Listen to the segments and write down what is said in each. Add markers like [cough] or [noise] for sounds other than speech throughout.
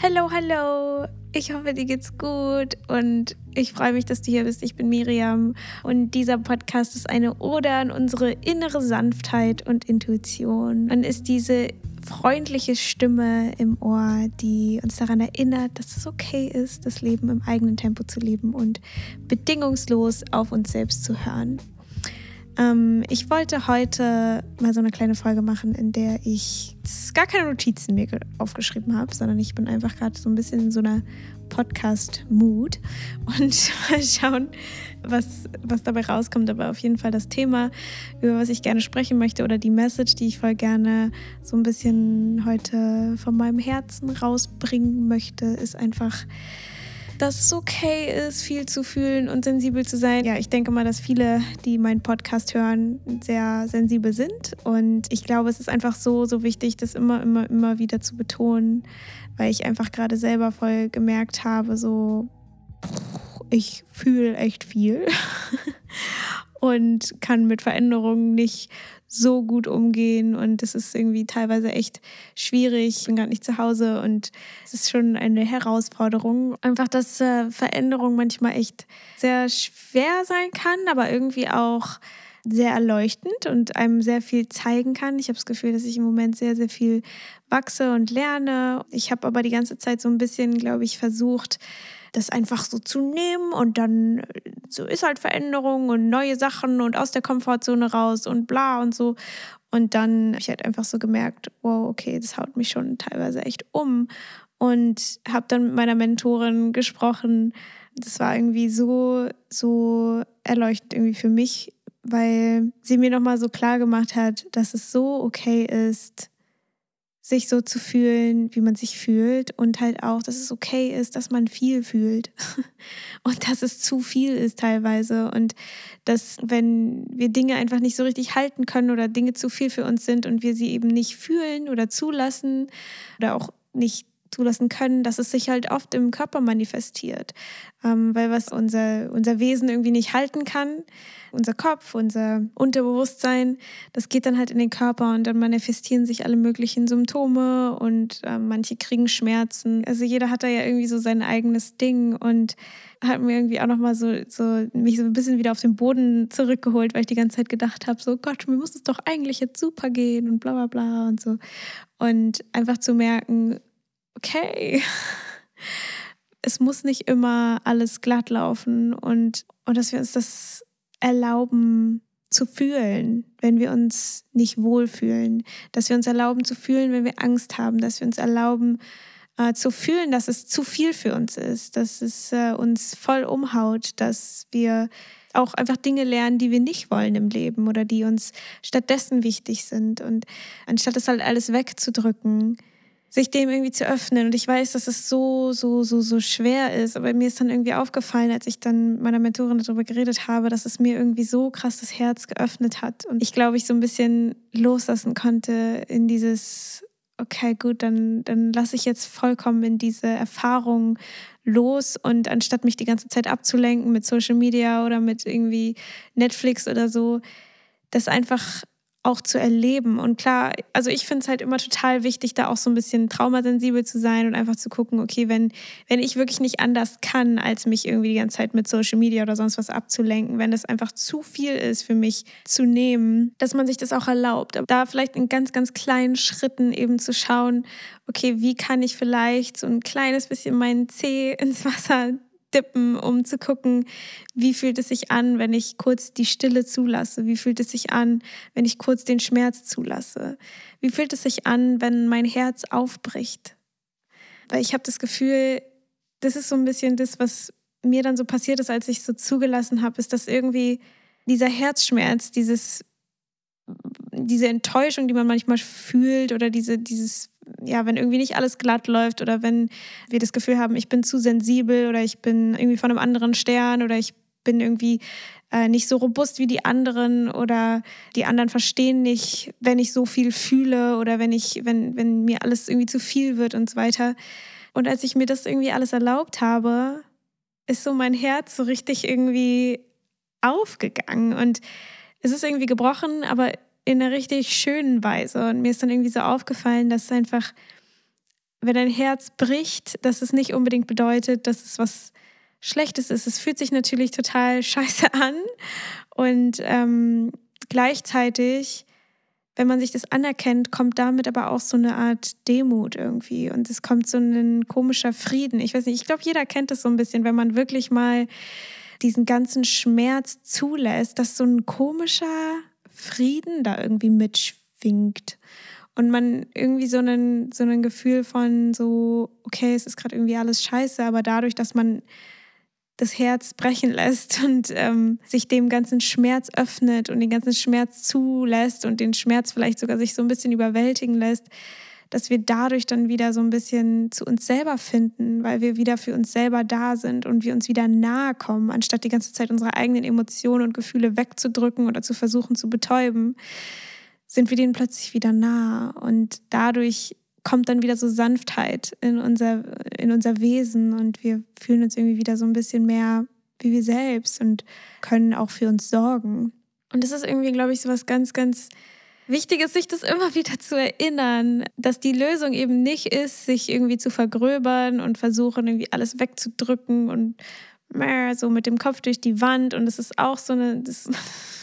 Hallo, hallo. Ich hoffe, dir geht's gut und ich freue mich, dass du hier bist. Ich bin Miriam und dieser Podcast ist eine Ode an unsere innere Sanftheit und Intuition und ist diese freundliche Stimme im Ohr, die uns daran erinnert, dass es okay ist, das Leben im eigenen Tempo zu leben und bedingungslos auf uns selbst zu hören. Ähm, ich wollte heute mal so eine kleine Folge machen, in der ich gar keine Notizen mir aufgeschrieben habe, sondern ich bin einfach gerade so ein bisschen in so einer Podcast-Mood [laughs] und mal schauen, was, was dabei rauskommt. Aber auf jeden Fall das Thema, über was ich gerne sprechen möchte oder die Message, die ich voll gerne so ein bisschen heute von meinem Herzen rausbringen möchte, ist einfach, dass es okay ist, viel zu fühlen und sensibel zu sein. Ja, ich denke mal, dass viele, die meinen Podcast hören, sehr sensibel sind. Und ich glaube, es ist einfach so, so wichtig, das immer, immer, immer wieder zu betonen, weil ich einfach gerade selber voll gemerkt habe, so, ich fühle echt viel [laughs] und kann mit Veränderungen nicht so gut umgehen und es ist irgendwie teilweise echt schwierig. Ich bin gerade nicht zu Hause und es ist schon eine Herausforderung. Einfach, dass äh, Veränderung manchmal echt sehr schwer sein kann, aber irgendwie auch sehr erleuchtend und einem sehr viel zeigen kann. Ich habe das Gefühl, dass ich im Moment sehr, sehr viel wachse und lerne. Ich habe aber die ganze Zeit so ein bisschen, glaube ich, versucht, das einfach so zu nehmen und dann äh, so ist halt Veränderung und neue Sachen und aus der Komfortzone raus und bla und so. Und dann habe ich halt einfach so gemerkt, wow, okay, das haut mich schon teilweise echt um. Und habe dann mit meiner Mentorin gesprochen. Das war irgendwie so, so erleuchtend irgendwie für mich, weil sie mir nochmal so klar gemacht hat, dass es so okay ist, sich so zu fühlen, wie man sich fühlt und halt auch, dass es okay ist, dass man viel fühlt [laughs] und dass es zu viel ist teilweise und dass wenn wir Dinge einfach nicht so richtig halten können oder Dinge zu viel für uns sind und wir sie eben nicht fühlen oder zulassen oder auch nicht zulassen können, dass es sich halt oft im Körper manifestiert. Ähm, weil was unser, unser Wesen irgendwie nicht halten kann, unser Kopf, unser Unterbewusstsein, das geht dann halt in den Körper und dann manifestieren sich alle möglichen Symptome und äh, manche kriegen Schmerzen. Also jeder hat da ja irgendwie so sein eigenes Ding und hat mir irgendwie auch nochmal so, so mich so ein bisschen wieder auf den Boden zurückgeholt, weil ich die ganze Zeit gedacht habe, so Gott, mir muss es doch eigentlich jetzt super gehen und bla bla bla und so. Und einfach zu merken, okay, es muss nicht immer alles glatt laufen und, und dass wir uns das erlauben zu fühlen, wenn wir uns nicht wohlfühlen, dass wir uns erlauben zu fühlen, wenn wir Angst haben, dass wir uns erlauben äh, zu fühlen, dass es zu viel für uns ist, dass es äh, uns voll umhaut, dass wir auch einfach Dinge lernen, die wir nicht wollen im Leben oder die uns stattdessen wichtig sind. Und anstatt es halt alles wegzudrücken, sich dem irgendwie zu öffnen. Und ich weiß, dass es so, so, so, so schwer ist. Aber mir ist dann irgendwie aufgefallen, als ich dann mit meiner Mentorin darüber geredet habe, dass es mir irgendwie so krass das Herz geöffnet hat. Und ich glaube, ich so ein bisschen loslassen konnte in dieses, okay, gut, dann, dann lasse ich jetzt vollkommen in diese Erfahrung los und anstatt mich die ganze Zeit abzulenken mit Social Media oder mit irgendwie Netflix oder so, das einfach auch zu erleben. Und klar, also ich finde es halt immer total wichtig, da auch so ein bisschen traumasensibel zu sein und einfach zu gucken, okay, wenn, wenn ich wirklich nicht anders kann, als mich irgendwie die ganze Zeit mit Social Media oder sonst was abzulenken, wenn das einfach zu viel ist für mich zu nehmen, dass man sich das auch erlaubt. Da vielleicht in ganz, ganz kleinen Schritten eben zu schauen, okay, wie kann ich vielleicht so ein kleines bisschen meinen Zeh [laughs] ins Wasser dippen, um zu gucken, wie fühlt es sich an, wenn ich kurz die Stille zulasse? Wie fühlt es sich an, wenn ich kurz den Schmerz zulasse? Wie fühlt es sich an, wenn mein Herz aufbricht? Weil ich habe das Gefühl, das ist so ein bisschen das, was mir dann so passiert ist, als ich so zugelassen habe, ist, dass irgendwie dieser Herzschmerz, dieses, diese Enttäuschung, die man manchmal fühlt oder diese, dieses ja, wenn irgendwie nicht alles glatt läuft oder wenn wir das Gefühl haben, ich bin zu sensibel oder ich bin irgendwie von einem anderen Stern oder ich bin irgendwie äh, nicht so robust wie die anderen oder die anderen verstehen nicht, wenn ich so viel fühle oder wenn ich, wenn, wenn mir alles irgendwie zu viel wird und so weiter. Und als ich mir das irgendwie alles erlaubt habe, ist so mein Herz so richtig irgendwie aufgegangen und es ist irgendwie gebrochen, aber in einer richtig schönen Weise. Und mir ist dann irgendwie so aufgefallen, dass einfach wenn dein Herz bricht, dass es nicht unbedingt bedeutet, dass es was Schlechtes ist. Es fühlt sich natürlich total [laughs] scheiße an und ähm, gleichzeitig, wenn man sich das anerkennt, kommt damit aber auch so eine Art Demut irgendwie und es kommt so ein komischer Frieden. Ich weiß nicht, ich glaube, jeder kennt das so ein bisschen, wenn man wirklich mal diesen ganzen Schmerz zulässt, dass so ein komischer Frieden da irgendwie mitschwingt. Und man irgendwie so ein, so ein Gefühl von so, okay, es ist gerade irgendwie alles scheiße, aber dadurch, dass man das Herz brechen lässt [laughs] und ähm, sich dem ganzen Schmerz öffnet und den ganzen Schmerz zulässt und den Schmerz vielleicht sogar sich so ein bisschen überwältigen lässt, dass wir dadurch dann wieder so ein bisschen zu uns selber finden, weil wir wieder für uns selber da sind und wir uns wieder nahe kommen, anstatt die ganze Zeit unsere eigenen Emotionen und Gefühle wegzudrücken oder zu versuchen zu betäuben, sind wir denen plötzlich wieder nah und dadurch kommt dann wieder so Sanftheit in unser, in unser Wesen und wir fühlen uns irgendwie wieder so ein bisschen mehr wie wir selbst und können auch für uns sorgen. Und das ist irgendwie, glaube ich, so was ganz, ganz Wichtiges, sich das immer wieder zu erinnern, dass die Lösung eben nicht ist, sich irgendwie zu vergröbern und versuchen, irgendwie alles wegzudrücken und so mit dem Kopf durch die Wand. Und das ist auch so eine, das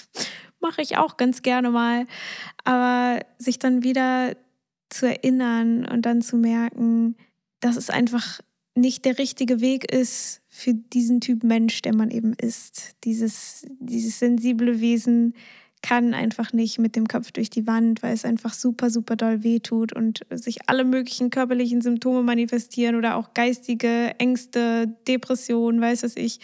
[laughs] mache ich auch ganz gerne mal. Aber sich dann wieder zu erinnern und dann zu merken, dass es einfach nicht der richtige Weg ist für diesen Typ Mensch, der man eben ist. Dieses, dieses sensible Wesen kann einfach nicht mit dem Kopf durch die Wand, weil es einfach super, super doll wehtut und sich alle möglichen körperlichen Symptome manifestieren oder auch geistige Ängste, Depressionen, weiß was ich.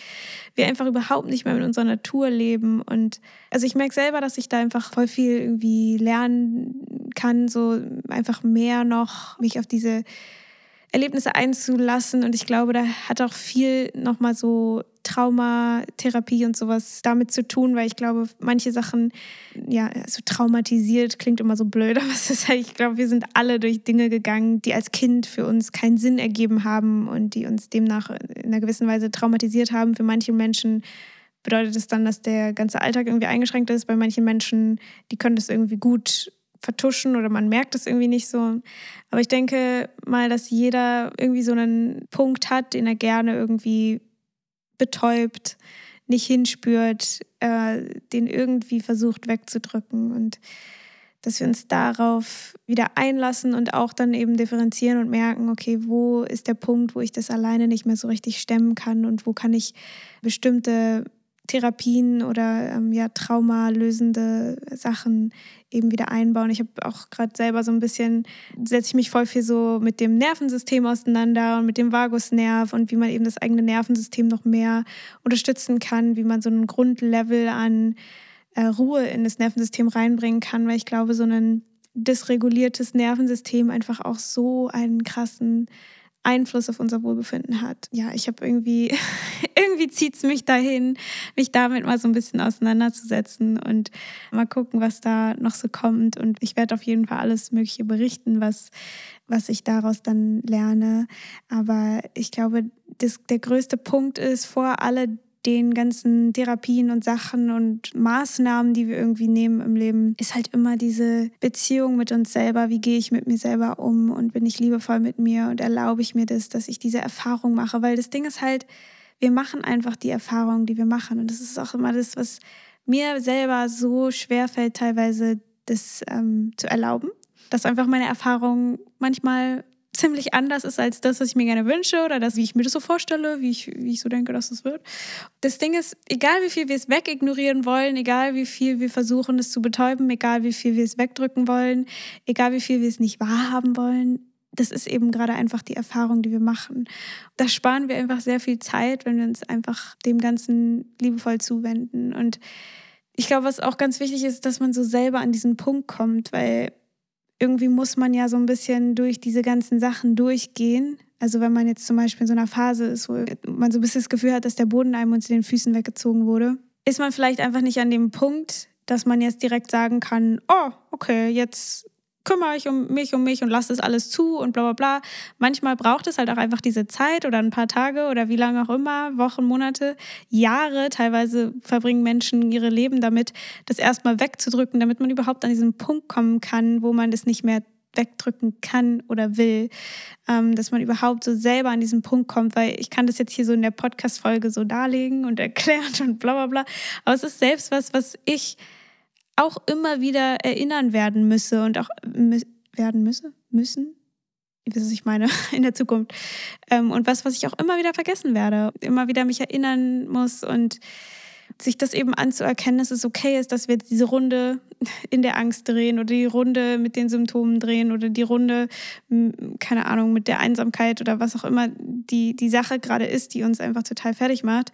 Wir einfach überhaupt nicht mehr mit unserer Natur leben. Und also ich merke selber, dass ich da einfach voll viel irgendwie lernen kann, so einfach mehr noch mich auf diese Erlebnisse einzulassen. Und ich glaube, da hat auch viel nochmal so Traumatherapie und sowas damit zu tun, weil ich glaube, manche Sachen, ja, so traumatisiert klingt immer so blöd, [laughs] aber es ist halt, ich glaube, wir sind alle durch Dinge gegangen, die als Kind für uns keinen Sinn ergeben haben und die uns demnach in einer gewissen Weise traumatisiert haben. Für manche Menschen bedeutet es dann, dass der ganze Alltag irgendwie eingeschränkt ist. Bei manchen Menschen, die können das irgendwie gut vertuschen oder man merkt es irgendwie nicht so. Aber ich denke mal, dass jeder irgendwie so einen Punkt hat, den er gerne irgendwie betäubt, nicht hinspürt, äh, den irgendwie versucht wegzudrücken und dass wir uns darauf wieder einlassen und auch dann eben differenzieren und merken, okay, wo ist der Punkt, wo ich das alleine nicht mehr so richtig stemmen kann und wo kann ich bestimmte Therapien oder ähm, ja, traumalösende Sachen eben wieder einbauen. Ich habe auch gerade selber so ein bisschen, setze ich mich voll viel so mit dem Nervensystem auseinander und mit dem Vagusnerv und wie man eben das eigene Nervensystem noch mehr unterstützen kann, wie man so ein Grundlevel an äh, Ruhe in das Nervensystem reinbringen kann, weil ich glaube, so ein dysreguliertes Nervensystem einfach auch so einen krassen Einfluss auf unser Wohlbefinden hat. Ja, ich habe irgendwie, [laughs] irgendwie zieht es mich dahin, mich damit mal so ein bisschen auseinanderzusetzen und mal gucken, was da noch so kommt. Und ich werde auf jeden Fall alles Mögliche berichten, was, was ich daraus dann lerne. Aber ich glaube, das, der größte Punkt ist, vor alle den ganzen Therapien und Sachen und Maßnahmen, die wir irgendwie nehmen im Leben, ist halt immer diese Beziehung mit uns selber. Wie gehe ich mit mir selber um und bin ich liebevoll mit mir und erlaube ich mir das, dass ich diese Erfahrung mache? Weil das Ding ist halt, wir machen einfach die Erfahrung, die wir machen. Und das ist auch immer das, was mir selber so schwer fällt, teilweise das ähm, zu erlauben. Dass einfach meine Erfahrung manchmal ziemlich anders ist als das, was ich mir gerne wünsche oder das, wie ich mir das so vorstelle, wie ich, wie ich so denke, dass es das wird. Das Ding ist, egal wie viel wir es wegignorieren wollen, egal wie viel wir versuchen, es zu betäuben, egal wie viel wir es wegdrücken wollen, egal wie viel wir es nicht wahrhaben wollen, das ist eben gerade einfach die Erfahrung, die wir machen. Da sparen wir einfach sehr viel Zeit, wenn wir uns einfach dem Ganzen liebevoll zuwenden. Und ich glaube, was auch ganz wichtig ist, dass man so selber an diesen Punkt kommt, weil irgendwie muss man ja so ein bisschen durch diese ganzen Sachen durchgehen. Also wenn man jetzt zum Beispiel in so einer Phase ist, wo man so ein bisschen das Gefühl hat, dass der Boden einem unter den Füßen weggezogen wurde, ist man vielleicht einfach nicht an dem Punkt, dass man jetzt direkt sagen kann, oh, okay, jetzt kümmere ich um mich, um mich und lasse das alles zu und bla bla bla. Manchmal braucht es halt auch einfach diese Zeit oder ein paar Tage oder wie lange auch immer, Wochen, Monate, Jahre. Teilweise verbringen Menschen ihre Leben damit, das erstmal wegzudrücken, damit man überhaupt an diesen Punkt kommen kann, wo man das nicht mehr wegdrücken kann oder will, ähm, dass man überhaupt so selber an diesen Punkt kommt, weil ich kann das jetzt hier so in der Podcast-Folge so darlegen und [laughs] erklären und bla bla bla, aber es ist selbst was, was ich auch immer wieder erinnern werden müsse und auch mü werden müsse, müssen, ihr wisst, was ich meine, [laughs] in der Zukunft. Ähm, und was, was ich auch immer wieder vergessen werde, immer wieder mich erinnern muss und sich das eben anzuerkennen, dass es okay ist, dass wir diese Runde [laughs] in der Angst drehen oder die Runde mit den Symptomen drehen oder die Runde, keine Ahnung, mit der Einsamkeit oder was auch immer die, die Sache gerade ist, die uns einfach total fertig macht,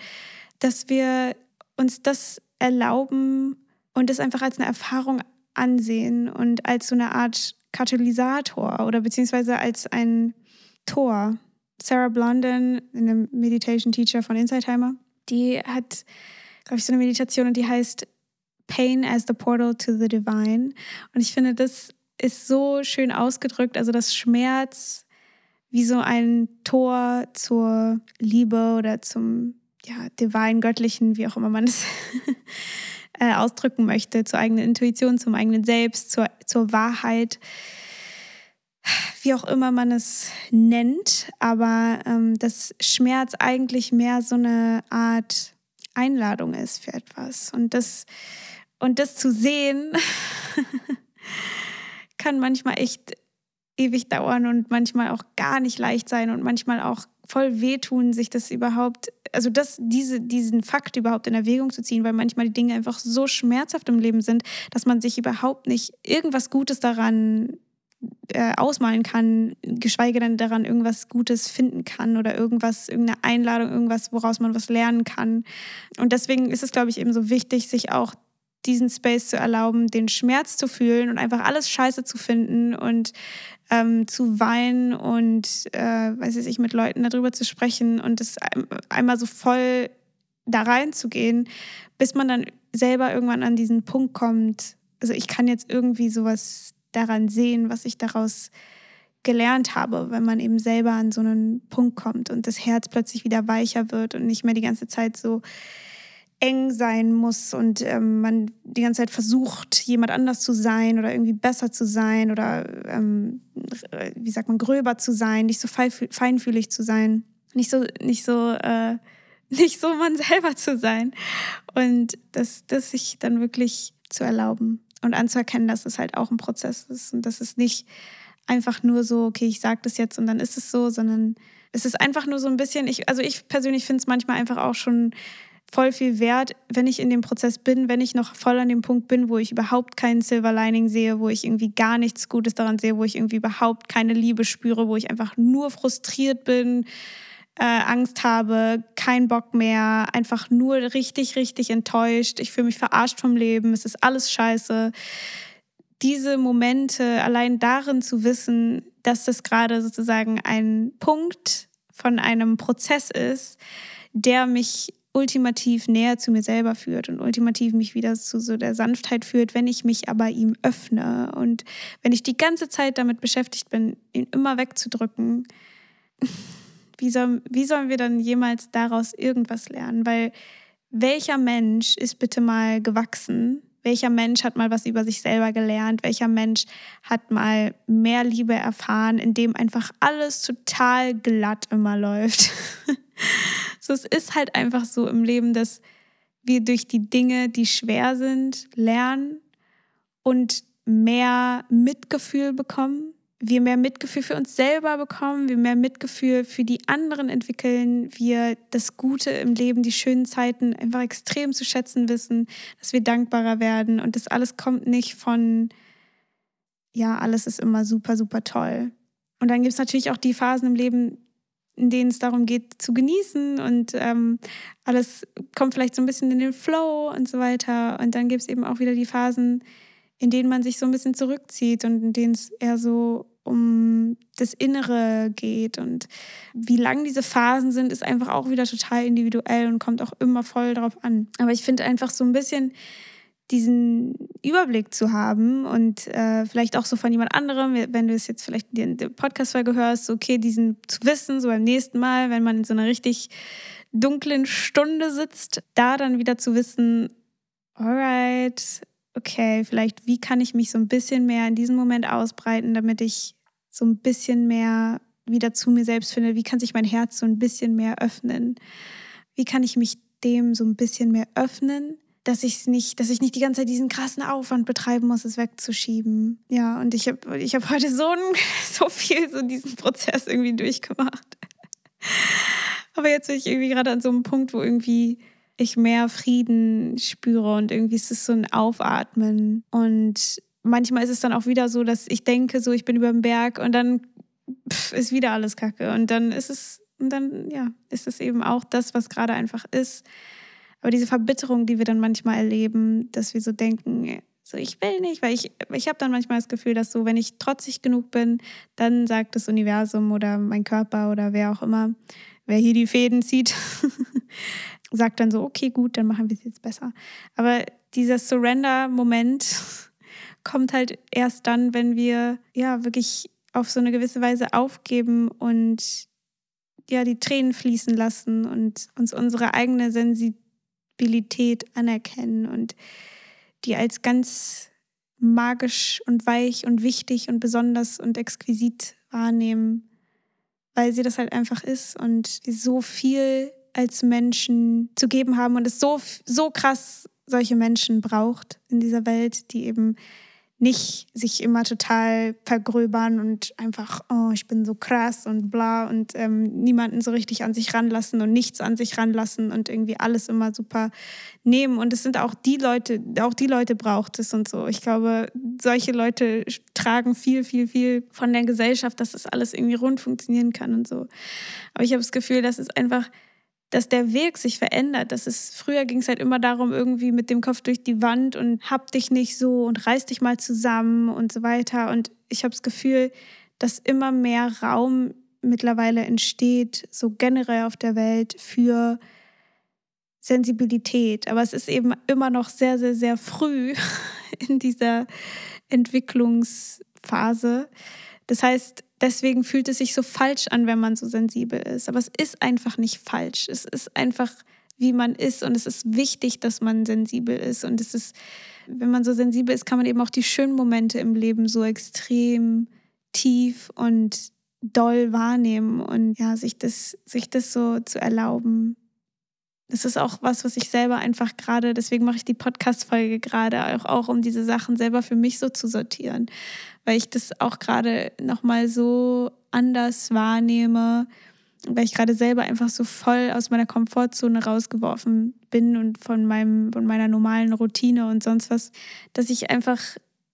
dass wir uns das erlauben und es einfach als eine Erfahrung ansehen und als so eine Art Katalysator oder beziehungsweise als ein Tor. Sarah Blondin, eine Meditation Teacher von Insideheimer, die hat glaube ich, so eine Meditation und die heißt Pain as the Portal to the Divine. Und ich finde, das ist so schön ausgedrückt, also das Schmerz wie so ein Tor zur Liebe oder zum ja, Divine, Göttlichen, wie auch immer man es [laughs] äh, ausdrücken möchte, zur eigenen Intuition, zum eigenen Selbst, zur, zur Wahrheit, wie auch immer man es nennt. Aber ähm, das Schmerz eigentlich mehr so eine Art Einladung ist für etwas. Und das, und das zu sehen, [laughs] kann manchmal echt ewig dauern und manchmal auch gar nicht leicht sein und manchmal auch voll wehtun, sich das überhaupt, also das, diese, diesen Fakt überhaupt in Erwägung zu ziehen, weil manchmal die Dinge einfach so schmerzhaft im Leben sind, dass man sich überhaupt nicht irgendwas Gutes daran äh, ausmalen kann, geschweige denn daran irgendwas Gutes finden kann oder irgendwas, irgendeine Einladung, irgendwas, woraus man was lernen kann. Und deswegen ist es, glaube ich, eben so wichtig, sich auch diesen Space zu erlauben, den Schmerz zu fühlen und einfach alles scheiße zu finden und ähm, zu weinen und, äh, weiß ich, mit Leuten darüber zu sprechen und es einmal so voll da reinzugehen, bis man dann selber irgendwann an diesen Punkt kommt. Also ich kann jetzt irgendwie sowas daran sehen, was ich daraus gelernt habe, wenn man eben selber an so einen Punkt kommt und das Herz plötzlich wieder weicher wird und nicht mehr die ganze Zeit so eng sein muss und ähm, man die ganze Zeit versucht, jemand anders zu sein oder irgendwie besser zu sein oder ähm, wie sagt man, gröber zu sein, nicht so feinfühlig zu sein, nicht so, nicht so, äh, [laughs] nicht so man selber zu sein. Und das, das sich dann wirklich zu erlauben und anzuerkennen, dass es halt auch ein Prozess ist und dass es nicht einfach nur so, okay, ich sage das jetzt und dann ist es so, sondern es ist einfach nur so ein bisschen, ich, also ich persönlich finde es manchmal einfach auch schon voll viel wert, wenn ich in dem Prozess bin, wenn ich noch voll an dem Punkt bin, wo ich überhaupt keinen Silver Lining sehe, wo ich irgendwie gar nichts Gutes daran sehe, wo ich irgendwie überhaupt keine Liebe spüre, wo ich einfach nur frustriert bin, äh, Angst habe, keinen Bock mehr, einfach nur richtig, richtig enttäuscht. Ich fühle mich verarscht vom Leben, es ist alles scheiße. Diese Momente allein darin zu wissen, dass das gerade sozusagen ein Punkt von einem Prozess ist, der mich ultimativ näher zu mir selber führt und ultimativ mich wieder zu so der Sanftheit führt, wenn ich mich aber ihm öffne und wenn ich die ganze Zeit damit beschäftigt bin, ihn immer wegzudrücken, [laughs] wie, soll, wie sollen wir dann jemals daraus irgendwas lernen? Weil welcher Mensch ist bitte mal gewachsen? Welcher Mensch hat mal was über sich selber gelernt? Welcher Mensch hat mal mehr Liebe erfahren, indem einfach alles total glatt immer läuft? [laughs] so, es ist halt einfach so im Leben, dass wir durch die Dinge, die schwer sind, lernen und mehr Mitgefühl bekommen wir mehr Mitgefühl für uns selber bekommen, wir mehr Mitgefühl für die anderen entwickeln, wir das Gute im Leben, die schönen Zeiten einfach extrem zu schätzen wissen, dass wir dankbarer werden und das alles kommt nicht von, ja, alles ist immer super, super toll. Und dann gibt es natürlich auch die Phasen im Leben, in denen es darum geht, zu genießen und ähm, alles kommt vielleicht so ein bisschen in den Flow und so weiter. Und dann gibt es eben auch wieder die Phasen, in denen man sich so ein bisschen zurückzieht und in denen es eher so um das Innere geht. Und wie lang diese Phasen sind, ist einfach auch wieder total individuell und kommt auch immer voll drauf an. Aber ich finde einfach so ein bisschen diesen Überblick zu haben und äh, vielleicht auch so von jemand anderem, wenn du es jetzt vielleicht in der Podcast-Folge hörst, okay, diesen zu wissen, so beim nächsten Mal, wenn man in so einer richtig dunklen Stunde sitzt, da dann wieder zu wissen, alright, okay, vielleicht wie kann ich mich so ein bisschen mehr in diesem Moment ausbreiten, damit ich so ein bisschen mehr wieder zu mir selbst finde? Wie kann sich mein Herz so ein bisschen mehr öffnen? Wie kann ich mich dem so ein bisschen mehr öffnen? Dass ich nicht, dass ich nicht die ganze Zeit diesen krassen Aufwand betreiben muss, es wegzuschieben. Ja, und ich habe ich hab heute so, [laughs] so viel so diesen Prozess irgendwie durchgemacht. Aber jetzt bin ich irgendwie gerade an so einem Punkt, wo irgendwie ich mehr Frieden spüre und irgendwie ist es so ein Aufatmen. Und manchmal ist es dann auch wieder so, dass ich denke, so ich bin über dem Berg und dann pff, ist wieder alles Kacke. Und dann ist es, und dann, ja, ist es eben auch das, was gerade einfach ist. Aber diese Verbitterung, die wir dann manchmal erleben, dass wir so denken, so ich will nicht, weil ich, ich habe dann manchmal das Gefühl, dass so, wenn ich trotzig genug bin, dann sagt das Universum oder mein Körper oder wer auch immer, wer hier die Fäden zieht, [laughs] sagt dann so, okay, gut, dann machen wir es jetzt besser. Aber dieser Surrender-Moment [laughs] kommt halt erst dann, wenn wir ja wirklich auf so eine gewisse Weise aufgeben und ja die Tränen fließen lassen und uns unsere eigene Sensibilität anerkennen und die als ganz magisch und weich und wichtig und besonders und exquisit wahrnehmen, weil sie das halt einfach ist und so viel als Menschen zu geben haben und es so, so krass solche Menschen braucht in dieser Welt, die eben nicht sich immer total vergröbern und einfach, oh, ich bin so krass und bla und ähm, niemanden so richtig an sich ranlassen und nichts an sich ranlassen und irgendwie alles immer super nehmen. Und es sind auch die Leute, auch die Leute braucht es und so. Ich glaube, solche Leute tragen viel, viel, viel von der Gesellschaft, dass das alles irgendwie rund funktionieren kann und so. Aber ich habe das Gefühl, dass es einfach dass der Weg sich verändert. Das ist, früher ging es halt immer darum, irgendwie mit dem Kopf durch die Wand und hab dich nicht so und reiß dich mal zusammen und so weiter. Und ich habe das Gefühl, dass immer mehr Raum mittlerweile entsteht, so generell auf der Welt für Sensibilität. Aber es ist eben immer noch sehr, sehr, sehr früh [laughs] in dieser Entwicklungsphase. Das heißt, deswegen fühlt es sich so falsch an, wenn man so sensibel ist. Aber es ist einfach nicht falsch. Es ist einfach, wie man ist. Und es ist wichtig, dass man sensibel ist. Und es ist, wenn man so sensibel ist, kann man eben auch die schönen Momente im Leben so extrem tief und doll wahrnehmen und ja, sich das, sich das so zu erlauben. Das ist auch was, was ich selber einfach gerade, deswegen mache ich die Podcast-Folge gerade auch, auch, um diese Sachen selber für mich so zu sortieren. Weil ich das auch gerade nochmal so anders wahrnehme, weil ich gerade selber einfach so voll aus meiner Komfortzone rausgeworfen bin und von, meinem, von meiner normalen Routine und sonst was, dass ich einfach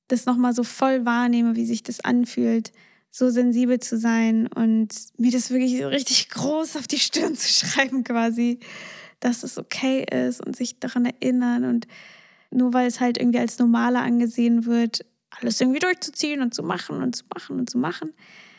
das nochmal so voll wahrnehme, wie sich das anfühlt, so sensibel zu sein und mir das wirklich so richtig groß auf die Stirn zu [laughs] schreiben quasi, dass es okay ist und sich daran erinnern und nur weil es halt irgendwie als normaler angesehen wird, alles irgendwie durchzuziehen und zu machen und zu machen und zu machen.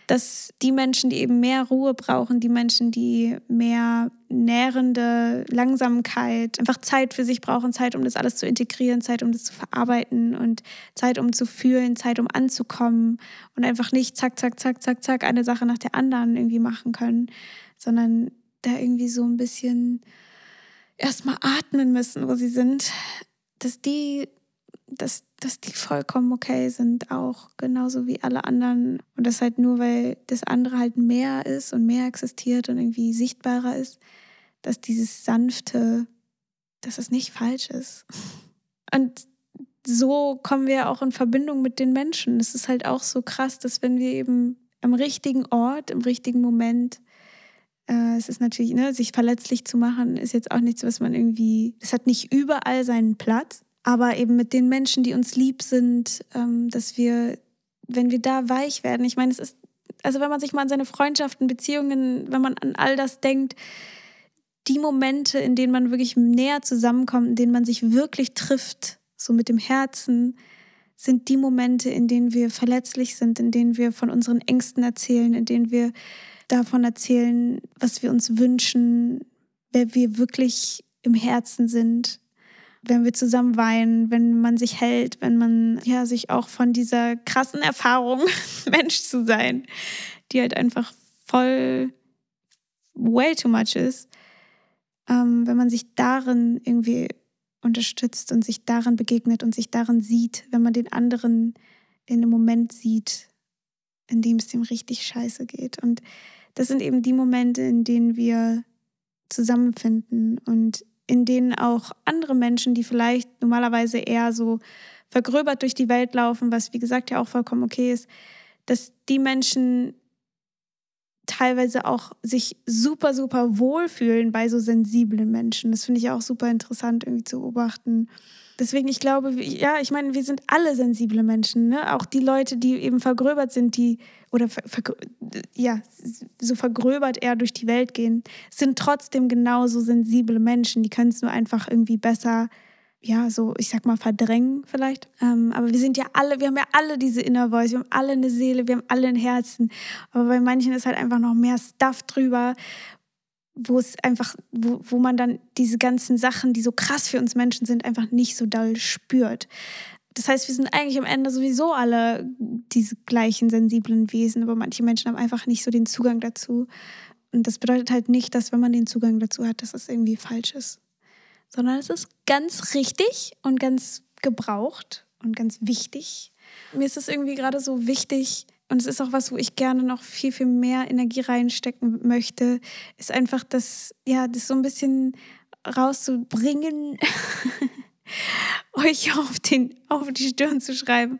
Dass die Menschen, die eben mehr Ruhe brauchen, die Menschen, die mehr nährende Langsamkeit, einfach Zeit für sich brauchen, Zeit, um das alles zu integrieren, Zeit, um das zu verarbeiten und Zeit, um zu fühlen, Zeit, um anzukommen und einfach nicht zack, zack, zack, zack, zack, eine Sache nach der anderen irgendwie machen können, sondern da irgendwie so ein bisschen erstmal atmen müssen, wo sie sind, dass die dass, dass die vollkommen okay sind, auch genauso wie alle anderen. Und das halt nur, weil das andere halt mehr ist und mehr existiert und irgendwie sichtbarer ist, dass dieses Sanfte, dass es nicht falsch ist. Und so kommen wir auch in Verbindung mit den Menschen. Es ist halt auch so krass, dass wenn wir eben am richtigen Ort, im richtigen Moment, äh, es ist natürlich, ne, sich verletzlich zu machen, ist jetzt auch nichts, was man irgendwie, es hat nicht überall seinen Platz aber eben mit den Menschen, die uns lieb sind, ähm, dass wir, wenn wir da weich werden, ich meine, es ist, also wenn man sich mal an seine Freundschaften, Beziehungen, wenn man an all das denkt, die Momente, in denen man wirklich näher zusammenkommt, in denen man sich wirklich trifft, so mit dem Herzen, sind die Momente, in denen wir verletzlich sind, in denen wir von unseren Ängsten erzählen, in denen wir davon erzählen, was wir uns wünschen, wer wir wirklich im Herzen sind wenn wir zusammen weinen, wenn man sich hält, wenn man ja sich auch von dieser krassen Erfahrung, [laughs] Mensch zu sein, die halt einfach voll way too much ist, ähm, wenn man sich darin irgendwie unterstützt und sich darin begegnet und sich darin sieht, wenn man den anderen in einem Moment sieht, in dem es dem richtig scheiße geht. Und das sind eben die Momente, in denen wir zusammenfinden und in denen auch andere Menschen, die vielleicht normalerweise eher so vergröbert durch die Welt laufen, was wie gesagt ja auch vollkommen okay ist, dass die Menschen teilweise auch sich super, super wohlfühlen bei so sensiblen Menschen. Das finde ich auch super interessant irgendwie zu beobachten. Deswegen, ich glaube, ja, ich meine, wir sind alle sensible Menschen, ne? Auch die Leute, die eben vergröbert sind, die oder ver, ver, ja, so vergröbert eher durch die Welt gehen, sind trotzdem genauso sensible Menschen. Die können es nur einfach irgendwie besser ja, so, ich sag mal, verdrängen vielleicht. Ähm, aber wir sind ja alle, wir haben ja alle diese Inner Voice, wir haben alle eine Seele, wir haben alle ein Herzen. Aber bei manchen ist halt einfach noch mehr Stuff drüber, wo es einfach, wo, wo man dann diese ganzen Sachen, die so krass für uns Menschen sind, einfach nicht so doll spürt. Das heißt, wir sind eigentlich am Ende sowieso alle diese gleichen sensiblen Wesen, aber manche Menschen haben einfach nicht so den Zugang dazu. Und das bedeutet halt nicht, dass wenn man den Zugang dazu hat, dass das irgendwie falsch ist sondern es ist ganz richtig und ganz gebraucht und ganz wichtig. Mir ist es irgendwie gerade so wichtig und es ist auch was, wo ich gerne noch viel, viel mehr Energie reinstecken möchte, ist einfach das, ja, das so ein bisschen rauszubringen, [laughs] euch [laughs] auf, den, auf die Stirn zu schreiben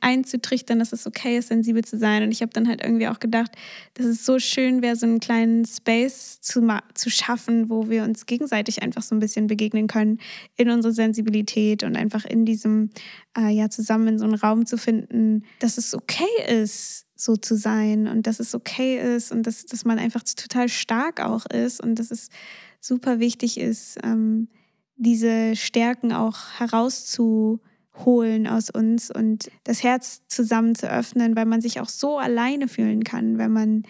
einzutrichtern, dass es okay ist, sensibel zu sein. Und ich habe dann halt irgendwie auch gedacht, dass es so schön wäre, so einen kleinen Space zu, zu schaffen, wo wir uns gegenseitig einfach so ein bisschen begegnen können in unserer Sensibilität und einfach in diesem, äh, ja, zusammen in so einen Raum zu finden, dass es okay ist, so zu sein und dass es okay ist und dass, dass man einfach total stark auch ist und dass es super wichtig ist, ähm, diese Stärken auch herauszu holen aus uns und das Herz zusammen zu öffnen, weil man sich auch so alleine fühlen kann, wenn man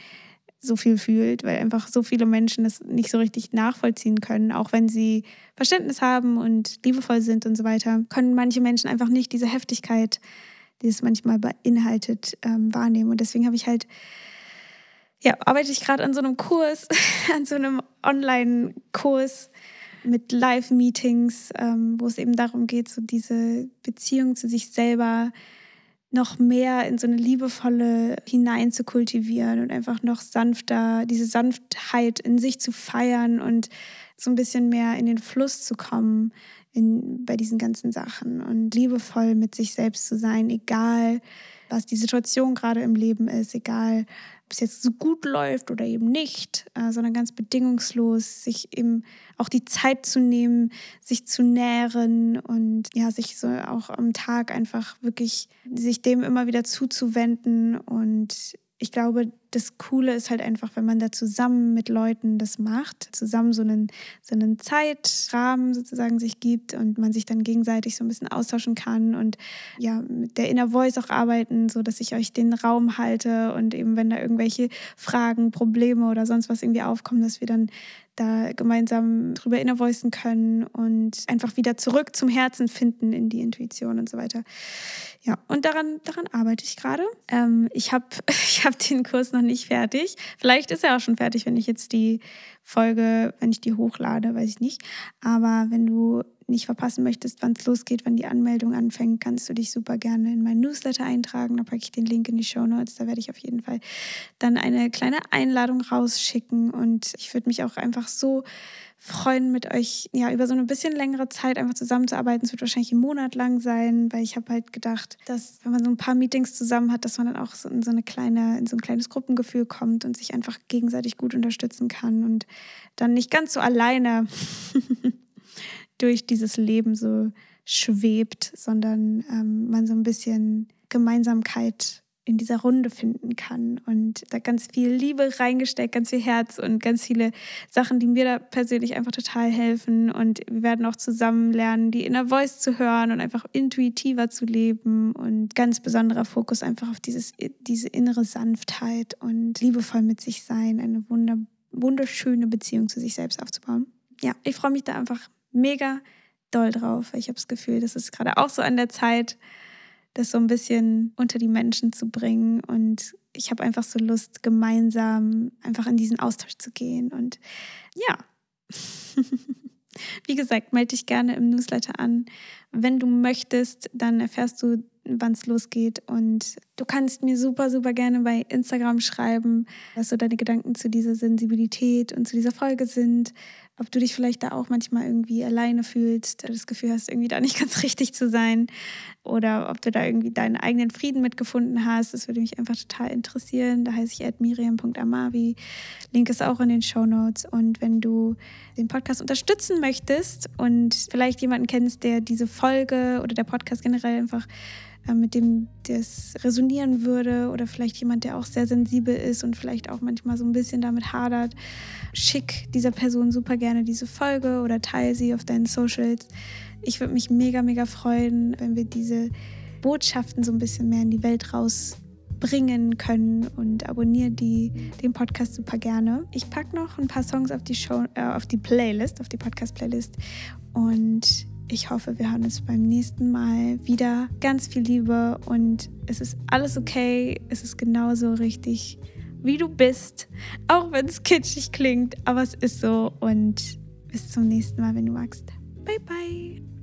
so viel fühlt, weil einfach so viele Menschen das nicht so richtig nachvollziehen können, auch wenn sie Verständnis haben und liebevoll sind und so weiter, können manche Menschen einfach nicht diese Heftigkeit, die es manchmal beinhaltet, ähm, wahrnehmen. Und deswegen habe ich halt, ja, arbeite ich gerade an so einem Kurs, [laughs] an so einem Online-Kurs, mit Live-Meetings, ähm, wo es eben darum geht, so diese Beziehung zu sich selber noch mehr in so eine liebevolle hinein zu kultivieren und einfach noch sanfter, diese Sanftheit in sich zu feiern und so ein bisschen mehr in den Fluss zu kommen in, bei diesen ganzen Sachen und liebevoll mit sich selbst zu sein, egal was die Situation gerade im Leben ist, egal ob es jetzt so gut läuft oder eben nicht, äh, sondern ganz bedingungslos, sich eben auch die Zeit zu nehmen, sich zu nähren und ja, sich so auch am Tag einfach wirklich sich dem immer wieder zuzuwenden. Und ich glaube, das Coole ist halt einfach, wenn man da zusammen mit Leuten das macht, zusammen so einen, so einen Zeitrahmen sozusagen sich gibt und man sich dann gegenseitig so ein bisschen austauschen kann und ja, mit der Inner Voice auch arbeiten, so dass ich euch den Raum halte und eben, wenn da irgendwelche Fragen, Probleme oder sonst was irgendwie aufkommen, dass wir dann da gemeinsam drüber innervoicen können und einfach wieder zurück zum Herzen finden in die Intuition und so weiter. Ja, und daran, daran arbeite ich gerade. Ähm, ich habe [laughs] ich hab den Kurs noch nicht fertig. Vielleicht ist er auch schon fertig, wenn ich jetzt die Folge, wenn ich die hochlade, weiß ich nicht. Aber wenn du nicht verpassen möchtest, wann es losgeht, wann die Anmeldung anfängt, kannst du dich super gerne in meinen Newsletter eintragen. Da packe ich den Link in die Show Notes. Da werde ich auf jeden Fall dann eine kleine Einladung rausschicken. Und ich würde mich auch einfach so freuen, mit euch ja über so eine bisschen längere Zeit einfach zusammenzuarbeiten. Es wird wahrscheinlich einen Monat lang sein, weil ich habe halt gedacht, dass wenn man so ein paar Meetings zusammen hat, dass man dann auch so in so eine kleine, in so ein kleines Gruppengefühl kommt und sich einfach gegenseitig gut unterstützen kann und dann nicht ganz so alleine [laughs] durch dieses Leben so schwebt, sondern ähm, man so ein bisschen Gemeinsamkeit in dieser Runde finden kann und da ganz viel Liebe reingesteckt, ganz viel Herz und ganz viele Sachen, die mir da persönlich einfach total helfen und wir werden auch zusammen lernen, die Inner Voice zu hören und einfach intuitiver zu leben und ganz besonderer Fokus einfach auf dieses, diese innere Sanftheit und liebevoll mit sich sein, eine wunder, wunderschöne Beziehung zu sich selbst aufzubauen. Ja, ich freue mich da einfach mega doll drauf. Ich habe das Gefühl, das ist gerade auch so an der Zeit, das so ein bisschen unter die Menschen zu bringen. Und ich habe einfach so Lust, gemeinsam einfach in diesen Austausch zu gehen. Und ja, [laughs] Wie gesagt, melde dich gerne im Newsletter an. Wenn du möchtest, dann erfährst du, wann es losgeht. Und du kannst mir super, super gerne bei Instagram schreiben, was so deine Gedanken zu dieser Sensibilität und zu dieser Folge sind. Ob du dich vielleicht da auch manchmal irgendwie alleine fühlst, das Gefühl hast, irgendwie da nicht ganz [laughs] richtig zu sein. Oder ob du da irgendwie deinen eigenen Frieden mitgefunden hast. Das würde mich einfach total interessieren. Da heiße ich miriam.amavi. Link ist auch in den Show Notes. Und wenn du den Podcast unterstützen möchtest und vielleicht jemanden kennst, der diese Folge oder der Podcast generell einfach mit dem das resonieren würde oder vielleicht jemand, der auch sehr sensibel ist und vielleicht auch manchmal so ein bisschen damit hadert, schick dieser Person super gerne diese Folge oder teile sie auf deinen Socials. Ich würde mich mega, mega freuen, wenn wir diese Botschaften so ein bisschen mehr in die Welt rausbringen können und abonniere die, den Podcast super gerne. Ich packe noch ein paar Songs auf die, Show, äh, auf die Playlist, auf die Podcast-Playlist und ich hoffe, wir hören uns beim nächsten Mal wieder. Ganz viel Liebe und es ist alles okay. Es ist genauso richtig, wie du bist. Auch wenn es kitschig klingt, aber es ist so. Und bis zum nächsten Mal, wenn du magst. Bye, bye.